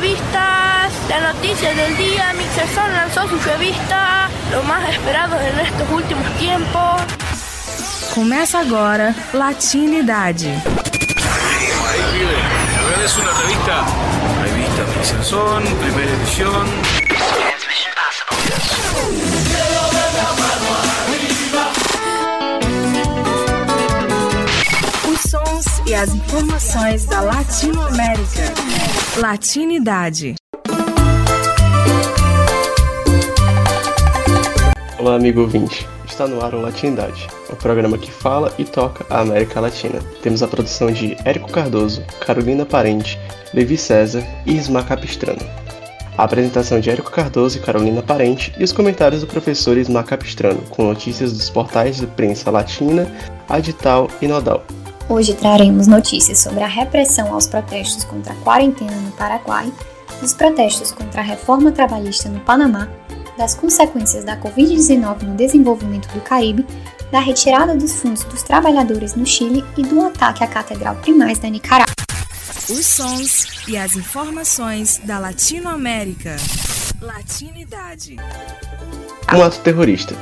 revistas, las noticias del día, Mixerson lanzó su revista, lo más esperado en estos últimos tiempos. Começa agora Latinidade. Es una revista, revista Mixerson, primera edición. Sons e as informações da Latinoamérica. Latinidade. Olá, amigo ouvinte. Está no ar o Latinidade, o programa que fala e toca a América Latina. Temos a produção de Érico Cardoso, Carolina Parente, Levi César e Ismar Capistrano. A apresentação de Érico Cardoso e Carolina Parente e os comentários do professor Ismar Capistrano, com notícias dos portais de prensa latina, Adital e Nodal. Hoje traremos notícias sobre a repressão aos protestos contra a quarentena no Paraguai, dos protestos contra a reforma trabalhista no Panamá, das consequências da Covid-19 no desenvolvimento do Caribe, da retirada dos fundos dos trabalhadores no Chile e do ataque à Catedral Primaz da Nicarágua. Os sons e as informações da Latinoamérica. Latinidade. Um ato terrorista.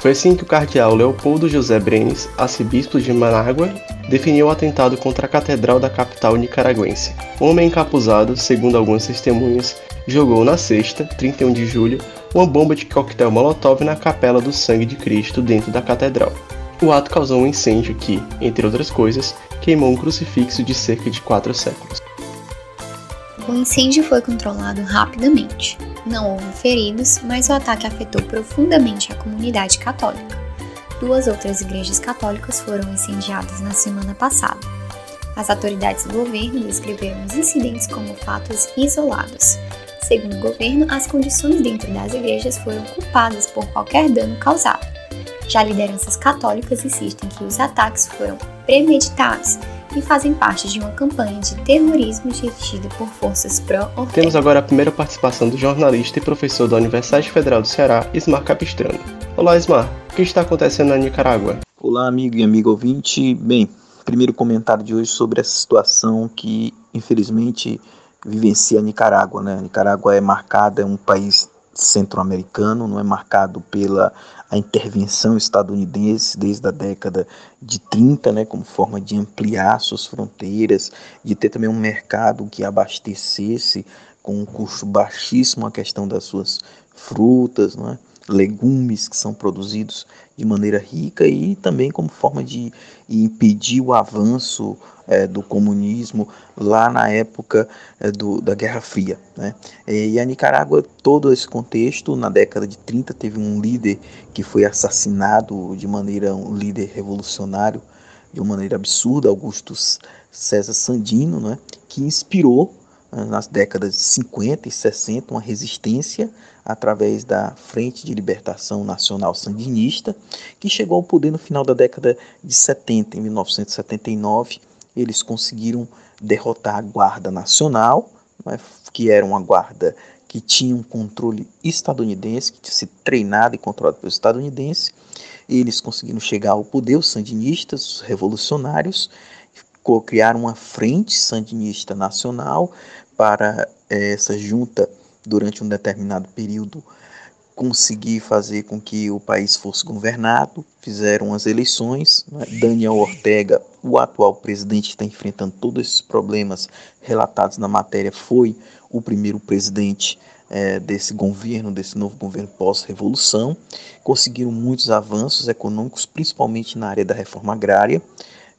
Foi assim que o cardeal Leopoldo José Brenes, arcebispo de Manágua, definiu o atentado contra a catedral da capital nicaragüense. Um homem encapuzado, segundo algumas testemunhas, jogou na sexta, 31 de julho, uma bomba de coquetel Molotov na capela do Sangue de Cristo dentro da catedral. O ato causou um incêndio que, entre outras coisas, queimou um crucifixo de cerca de quatro séculos. O incêndio foi controlado rapidamente. Não houve feridos, mas o ataque afetou profundamente a comunidade católica. Duas outras igrejas católicas foram incendiadas na semana passada. As autoridades do governo descreveram os incidentes como fatos isolados. Segundo o governo, as condições dentro das igrejas foram culpadas por qualquer dano causado. Já lideranças católicas insistem que os ataques foram premeditados e fazem parte de uma campanha de terrorismo dirigida por forças pró-Ortega. Temos agora a primeira participação do jornalista e professor da Universidade Federal do Ceará, Ismar Capistrano. Olá, Ismar. O que está acontecendo na Nicarágua? Olá, amigo e amigo ouvinte. Bem, primeiro comentário de hoje sobre essa situação que, infelizmente, vivencia a Nicarágua. Né? A Nicarágua é marcada, é um país centro-americano, não é marcado pela a intervenção estadunidense desde a década de 30, né, como forma de ampliar suas fronteiras, de ter também um mercado que abastecesse com um custo baixíssimo a questão das suas frutas, não é? legumes que são produzidos de maneira rica e também como forma de impedir o avanço é, do comunismo lá na época é, do, da Guerra Fria. Né? E a Nicarágua, todo esse contexto, na década de 30, teve um líder que foi assassinado de maneira, um líder revolucionário, de uma maneira absurda, Augusto César Sandino, né? que inspirou nas décadas de 50 e 60 uma resistência através da Frente de Libertação Nacional Sandinista, que chegou ao poder no final da década de 70, em 1979. Eles conseguiram derrotar a Guarda Nacional, né, que era uma guarda que tinha um controle estadunidense, que tinha sido treinado e controlado pelos estadunidenses. Eles conseguiram chegar ao poder, os sandinistas, os revolucionários, criaram uma frente sandinista nacional para eh, essa junta durante um determinado período conseguir fazer com que o país fosse governado, fizeram as eleições. Né? Daniel Ortega, o atual presidente está enfrentando todos esses problemas relatados na matéria, foi o primeiro presidente é, desse governo, desse novo governo pós-revolução. Conseguiram muitos avanços econômicos, principalmente na área da reforma agrária.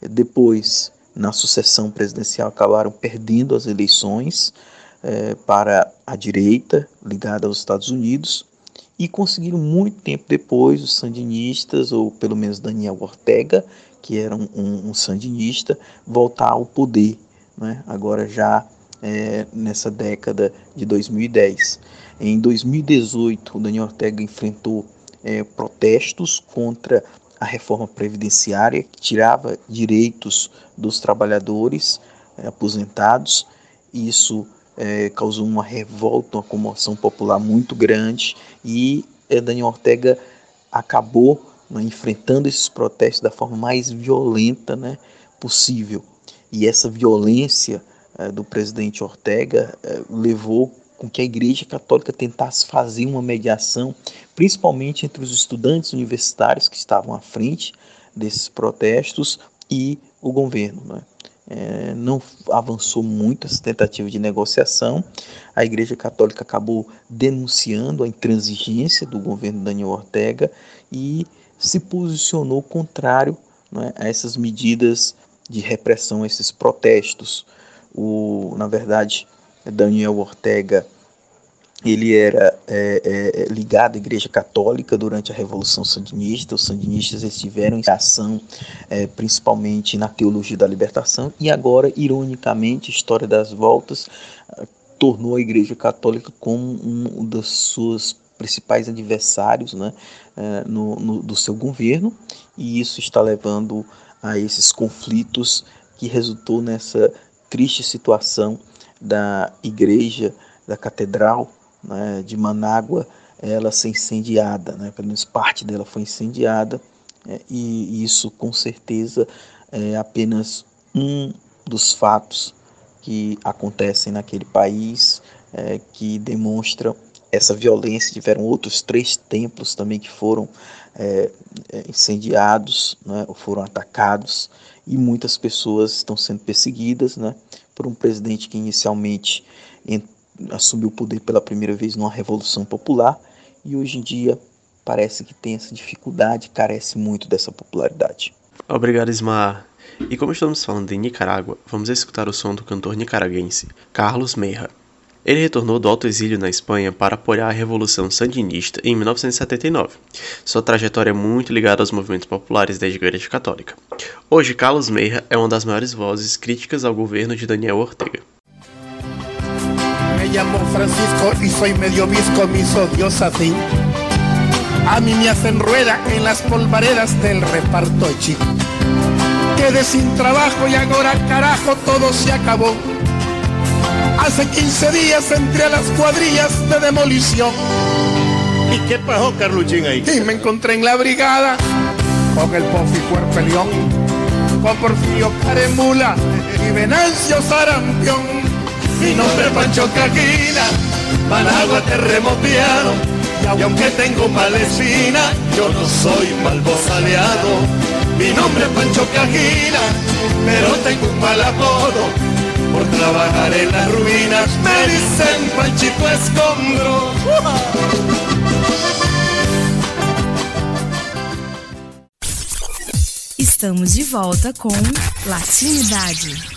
Depois, na sucessão presidencial, acabaram perdendo as eleições é, para a direita, ligada aos Estados Unidos, e conseguiram muito tempo depois os sandinistas, ou pelo menos Daniel Ortega, que era um, um, um sandinista, voltar ao poder, né? agora já é, nessa década de 2010. Em 2018, o Daniel Ortega enfrentou é, protestos contra a reforma previdenciária, que tirava direitos dos trabalhadores é, aposentados. Isso é, causou uma revolta, uma comoção popular muito grande e é, Daniel Ortega acabou né, enfrentando esses protestos da forma mais violenta né, possível. E essa violência é, do presidente Ortega é, levou com que a Igreja Católica tentasse fazer uma mediação, principalmente entre os estudantes universitários que estavam à frente desses protestos e o governo. Né? É, não avançou muito essa tentativa de negociação. A Igreja Católica acabou denunciando a intransigência do governo Daniel Ortega e se posicionou contrário né, a essas medidas de repressão, a esses protestos. O, na verdade, Daniel Ortega ele era é, é, ligado à Igreja Católica durante a Revolução Sandinista. Os sandinistas estiveram em ação é, principalmente na teologia da libertação e agora, ironicamente, história das voltas ah, tornou a Igreja Católica como um dos seus principais adversários né, é, no, no, do seu governo e isso está levando a esses conflitos que resultou nessa triste situação da igreja, da catedral né, de Manágua, ela ser incendiada, né, pelo menos parte dela foi incendiada, é, e isso com certeza é apenas um dos fatos que acontecem naquele país, é, que demonstram essa violência. Tiveram outros três templos também que foram é, é incendiados, né, ou foram atacados, e muitas pessoas estão sendo perseguidas né, por um presidente que inicialmente assumiu o poder pela primeira vez numa revolução popular e hoje em dia parece que tem essa dificuldade, carece muito dessa popularidade. Obrigado, Ismar. E como estamos falando de Nicarágua, vamos escutar o som do cantor nicaraguense Carlos Meira. Ele retornou do alto exílio na Espanha para apoiar a Revolução Sandinista em 1979. Sua trajetória é muito ligada aos movimentos populares da Igreja Católica. Hoje, Carlos Meira é uma das maiores vozes críticas ao governo de Daniel Ortega. Llamo Francisco y soy medio visco, mis odios así. A mí me hacen rueda en las polvaredas del reparto chico. Quedé sin trabajo y ahora carajo todo se acabó. Hace 15 días entré a las cuadrillas de demolición. ¿Y qué pasó, Carluchín, ahí? Y me encontré en la brigada con el Pofi Cuerpelión, con Porfirio Caremula y Venancio Sarampión. Mi nombre es Pancho Cajina, Managua terremoteado. Y aunque tengo mala espina, yo no soy mal aliado. Mi nombre es Pancho Cajina, pero tengo un mal apodo por trabajar en las ruinas, me dicen Panchito Escombro. Estamos de volta com Latinidade.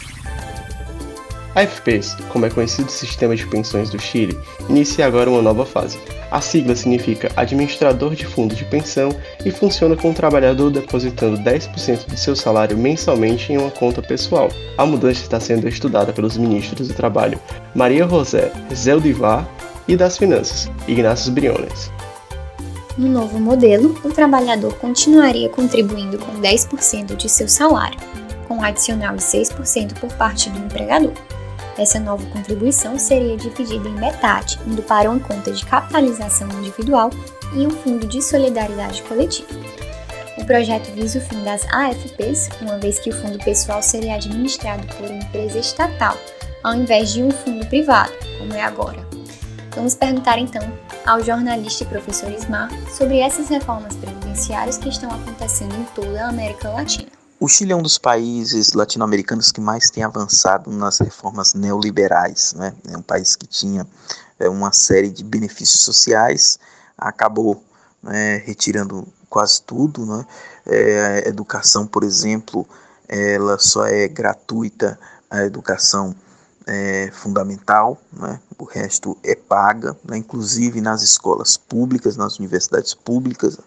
A como é conhecido o sistema de pensões do Chile, inicia agora uma nova fase a sigla significa Administrador de Fundo de Pensão e funciona com o trabalhador depositando 10% de seu salário mensalmente em uma conta pessoal. A mudança está sendo estudada pelos ministros do Trabalho Maria José Zeldivar e das Finanças Ignácio Briones. No novo modelo, o trabalhador continuaria contribuindo com 10% de seu salário, com um adicional de 6% por parte do empregador. Essa nova contribuição seria dividida em metade, indo para uma conta de capitalização individual e um fundo de solidariedade coletiva. O projeto visa o fim das AFPs, uma vez que o fundo pessoal seria administrado por uma empresa estatal, ao invés de um fundo privado, como é agora. Vamos perguntar então ao jornalista e professor Ismar sobre essas reformas previdenciárias que estão acontecendo em toda a América Latina. O Chile é um dos países latino-americanos que mais tem avançado nas reformas neoliberais. Né? É um país que tinha é, uma série de benefícios sociais, acabou né, retirando quase tudo. Né? É, a educação, por exemplo, ela só é gratuita, a educação é, fundamental, né? o resto é paga, né? inclusive nas escolas públicas, nas universidades públicas,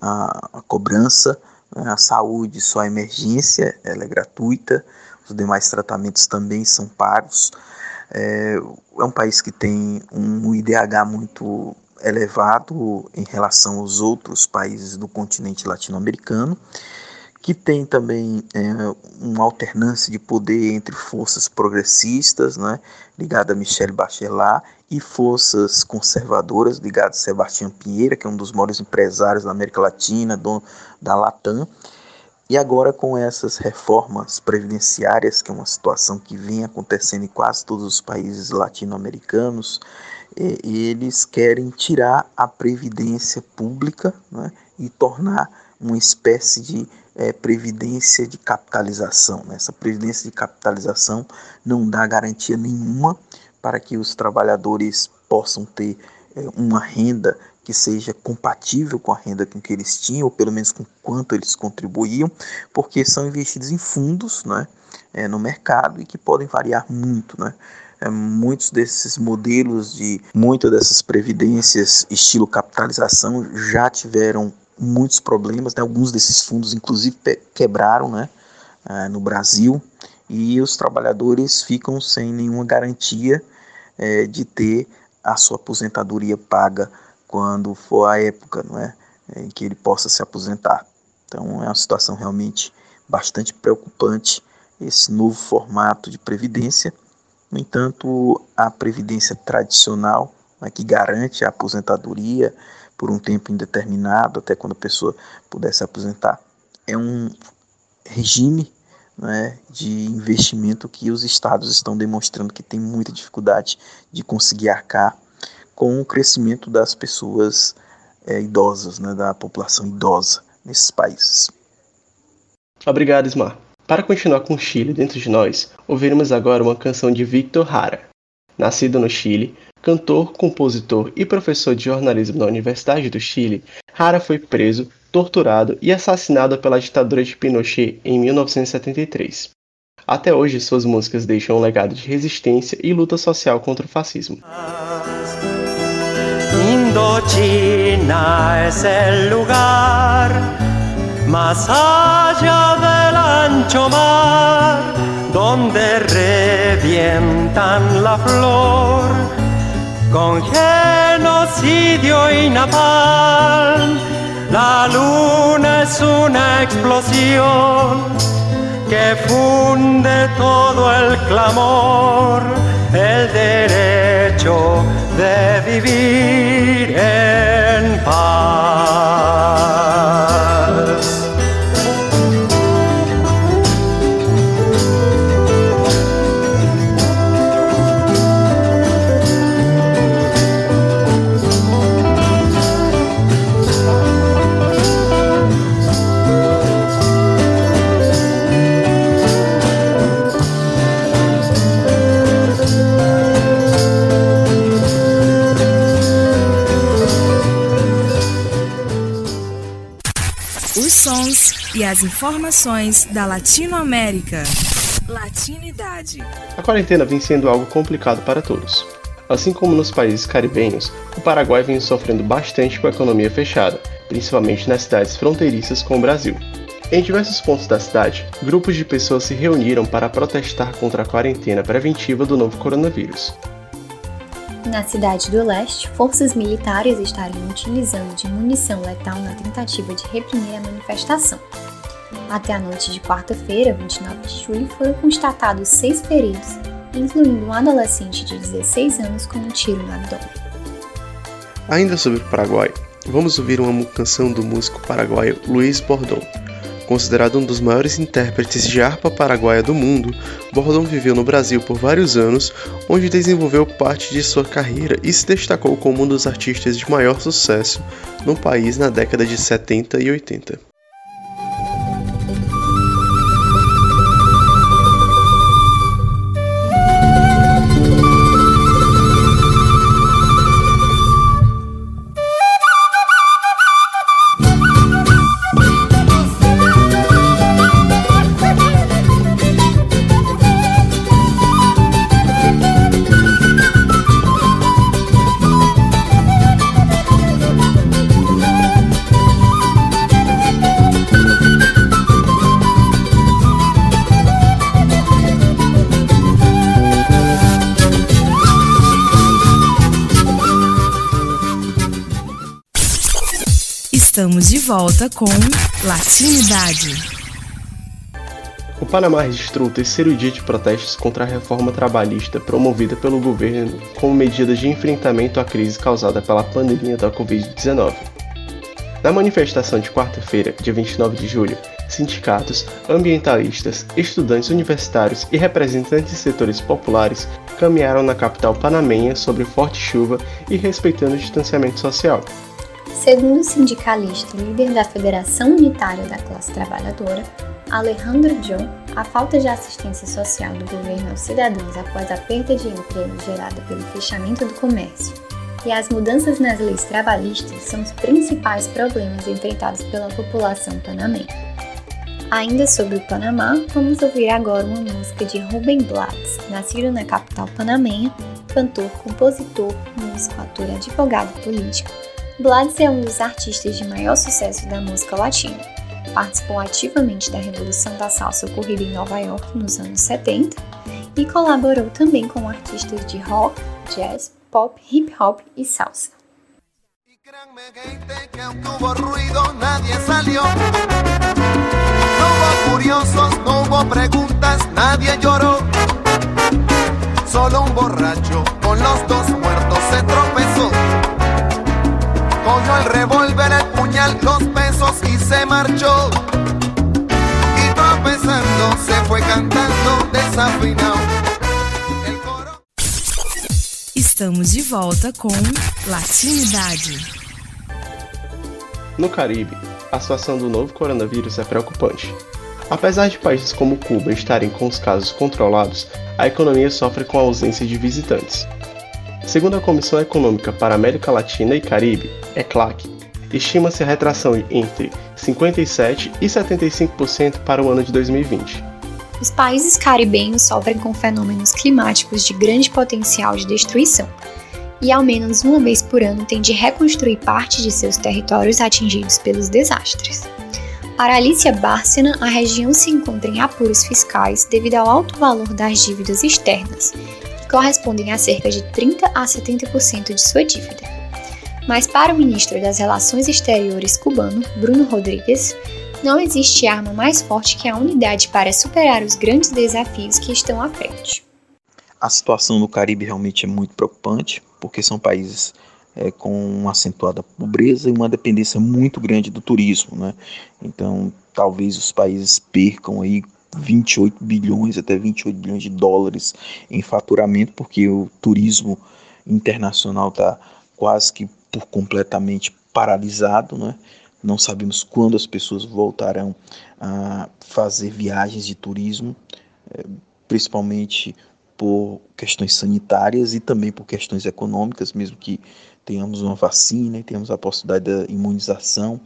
a, a cobrança? A saúde só é emergência, ela é gratuita, os demais tratamentos também são pagos. É, é um país que tem um IDH muito elevado em relação aos outros países do continente latino-americano, que tem também é, uma alternância de poder entre forças progressistas, né, ligada a Michelle Bachelet, e forças conservadoras ligadas a Sebastião Pinheira, que é um dos maiores empresários da América Latina, dono da Latam. E agora, com essas reformas previdenciárias, que é uma situação que vem acontecendo em quase todos os países latino-americanos, eles querem tirar a previdência pública né, e tornar uma espécie de é, previdência de capitalização. Né? Essa previdência de capitalização não dá garantia nenhuma para que os trabalhadores possam ter é, uma renda que seja compatível com a renda com que eles tinham, ou pelo menos com quanto eles contribuíam, porque são investidos em fundos né, é, no mercado e que podem variar muito. Né? É, muitos desses modelos de muitas dessas previdências estilo capitalização já tiveram muitos problemas, né? alguns desses fundos inclusive quebraram né? É, no Brasil e os trabalhadores ficam sem nenhuma garantia é, de ter a sua aposentadoria paga quando for a época não é, em que ele possa se aposentar. Então é uma situação realmente bastante preocupante esse novo formato de previdência. No entanto, a previdência tradicional, né, que garante a aposentadoria por um tempo indeterminado, até quando a pessoa puder se aposentar, é um regime né, de investimento que os estados estão demonstrando que tem muita dificuldade de conseguir arcar com o crescimento das pessoas é, idosas, né, da população idosa nesses países. Obrigado, Ismar. Para continuar com o Chile dentro de nós, ouviremos agora uma canção de Victor Hara. Nascido no Chile, cantor, compositor e professor de jornalismo na Universidade do Chile, Hara foi preso, torturado e assassinado pela ditadura de Pinochet em 1973. Até hoje, suas músicas deixam um legado de resistência e luta social contra o fascismo. Indochina es el lugar más allá del ancho mar donde revientan la flor con genocidio y napalm. La luna es una explosión que funde todo el clamor, el derecho de vivir en paz. As informações da Latinoamérica. Latinidade. A quarentena vem sendo algo complicado para todos. Assim como nos países caribenhos, o Paraguai vem sofrendo bastante com a economia fechada, principalmente nas cidades fronteiriças com o Brasil. Em diversos pontos da cidade, grupos de pessoas se reuniram para protestar contra a quarentena preventiva do novo coronavírus. Na cidade do leste, forças militares estariam utilizando de munição letal na tentativa de reprimir a manifestação. Até a noite de quarta-feira, 29 de julho, foram constatados seis feridos, incluindo um adolescente de 16 anos com um tiro no abdômen. Ainda sobre o Paraguai, vamos ouvir uma canção do músico paraguaio Luiz Bordon, Considerado um dos maiores intérpretes de harpa paraguaia do mundo, Bordon viveu no Brasil por vários anos, onde desenvolveu parte de sua carreira e se destacou como um dos artistas de maior sucesso no país na década de 70 e 80. Estamos de volta com Latinidade. O Panamá registrou o terceiro dia de protestos contra a reforma trabalhista promovida pelo governo como medida de enfrentamento à crise causada pela pandemia da Covid-19. Na manifestação de quarta-feira, dia 29 de julho, sindicatos, ambientalistas, estudantes universitários e representantes de setores populares caminharam na capital panamenha sobre forte chuva e respeitando o distanciamento social. Segundo o sindicalista líder da Federação Unitária da Classe Trabalhadora, Alejandro John, a falta de assistência social do governo aos cidadãos após a perda de emprego gerada pelo fechamento do comércio e as mudanças nas leis trabalhistas são os principais problemas enfrentados pela população panamenha. Ainda sobre o Panamá, vamos ouvir agora uma música de Ruben Blades, nascido na capital panamenha, cantor, compositor, músico, ator, advogado político. Blades é um dos artistas de maior sucesso da música latina. Participou ativamente da Revolução da Salsa ocorrida em Nova York nos anos 70 e colaborou também com artistas de rock, jazz, pop, hip hop y salsa. Solo un borracho con los dos muertos se tropezó. Cogió el revólver, el puñal, los pesos y se marchó. Y tropezando se fue cantando desafinado. Estamos de volta com Latinidade. No Caribe, a situação do novo coronavírus é preocupante. Apesar de países como Cuba estarem com os casos controlados, a economia sofre com a ausência de visitantes. Segundo a Comissão Econômica para a América Latina e Caribe, ECLAC, estima-se a retração entre 57% e 75% para o ano de 2020. Os países caribenhos sofrem com fenômenos climáticos de grande potencial de destruição e, ao menos uma vez por ano, têm de reconstruir parte de seus territórios atingidos pelos desastres. Para Alicia Bárcena, a região se encontra em apuros fiscais devido ao alto valor das dívidas externas, correspondem a cerca de 30 a 70% de sua dívida. Mas para o ministro das Relações Exteriores cubano, Bruno Rodrigues, não existe arma mais forte que a unidade para superar os grandes desafios que estão à frente. A situação no Caribe realmente é muito preocupante, porque são países é, com uma acentuada pobreza e uma dependência muito grande do turismo. Né? Então, talvez os países percam aí 28 bilhões até 28 bilhões de dólares em faturamento, porque o turismo internacional está quase que por completamente paralisado, né? Não sabemos quando as pessoas voltarão a fazer viagens de turismo, eh, principalmente por questões sanitárias e também por questões econômicas, mesmo que tenhamos uma vacina e tenhamos a possibilidade da imunização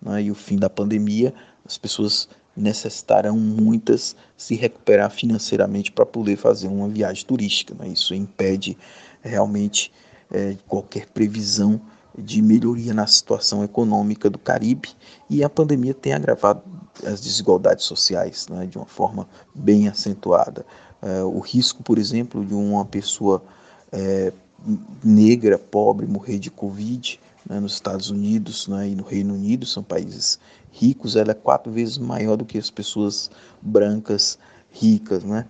né, e o fim da pandemia, as pessoas necessitarão muitas se recuperar financeiramente para poder fazer uma viagem turística. Né? Isso impede realmente é, qualquer previsão de melhoria na situação econômica do Caribe e a pandemia tem agravado as desigualdades sociais né, de uma forma bem acentuada. É, o risco, por exemplo, de uma pessoa é, negra, pobre, morrer de Covid né, nos Estados Unidos né, e no Reino Unido, são países ricos, ela é quatro vezes maior do que as pessoas brancas ricas. Né?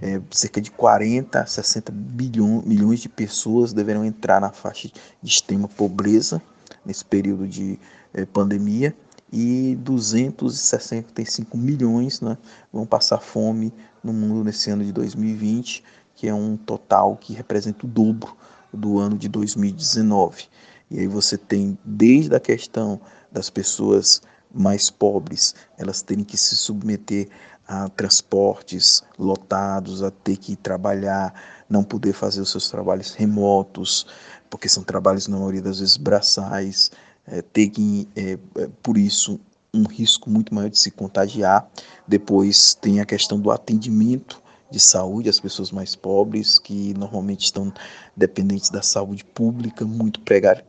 é, cerca de 40 a 60 bilhões, milhões de pessoas deverão entrar na faixa de extrema pobreza nesse período de é, pandemia e 265 milhões né, vão passar fome no mundo nesse ano de 2020, que é um total que representa o dobro do ano de 2019. E aí você tem desde a questão das pessoas mais pobres, elas terem que se submeter a transportes lotados, a ter que trabalhar, não poder fazer os seus trabalhos remotos, porque são trabalhos, na maioria das vezes, braçais, é, ter que, é, por isso, um risco muito maior de se contagiar. Depois tem a questão do atendimento de saúde, as pessoas mais pobres, que normalmente estão dependentes da saúde pública, muito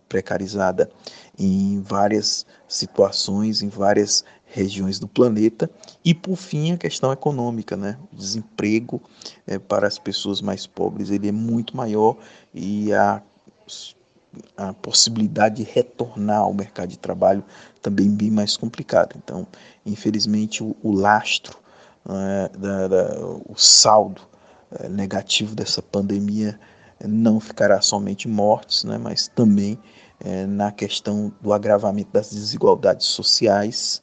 precarizada em várias situações, em várias regiões do planeta. E, por fim, a questão econômica, né? O desemprego é, para as pessoas mais pobres ele é muito maior e a, a possibilidade de retornar ao mercado de trabalho também bem mais complicada. Então, infelizmente, o, o lastro, é, da, da, o saldo é, negativo dessa pandemia não ficará somente mortes, né, mas também é, na questão do agravamento das desigualdades sociais,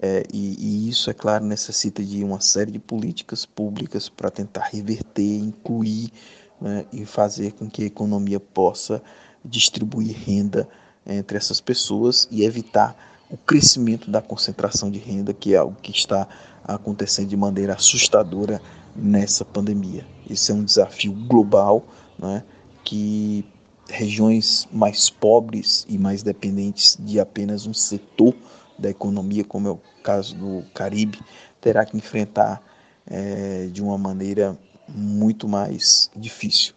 É, e, e, isso, é claro, necessita de uma série de políticas públicas para tentar reverter, incluir né, e fazer com que a economia possa distribuir renda entre essas pessoas e evitar o crescimento da concentração de renda, que é algo que está acontecendo de maneira assustadora nessa pandemia. Esse é um desafio global né, que regiões mais pobres e mais dependentes de apenas um setor da economia, como é o caso do Caribe, terá que enfrentar é, de uma maneira muito mais difícil.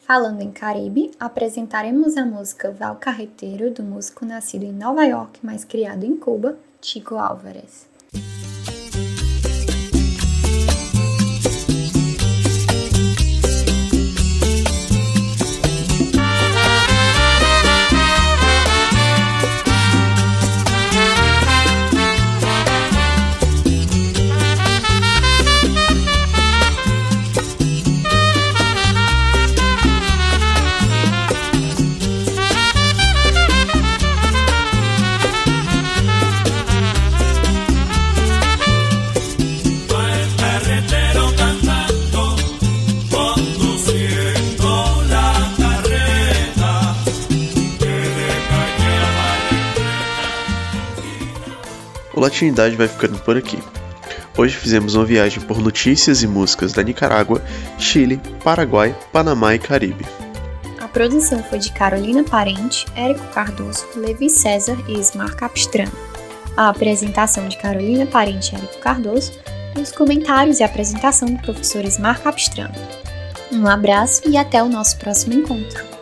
Falando em Caribe, apresentaremos a música Val Carreteiro, do músico nascido em Nova York, mas criado em Cuba, Chico Álvares. O Latinidade vai ficando por aqui. Hoje fizemos uma viagem por notícias e músicas da Nicarágua, Chile, Paraguai, Panamá e Caribe. A produção foi de Carolina Parente, Érico Cardoso, Levi César e Ismar Capistrano. A apresentação de Carolina Parente e Érico Cardoso os comentários e apresentação do professor Ismar Capistrano. Um abraço e até o nosso próximo encontro.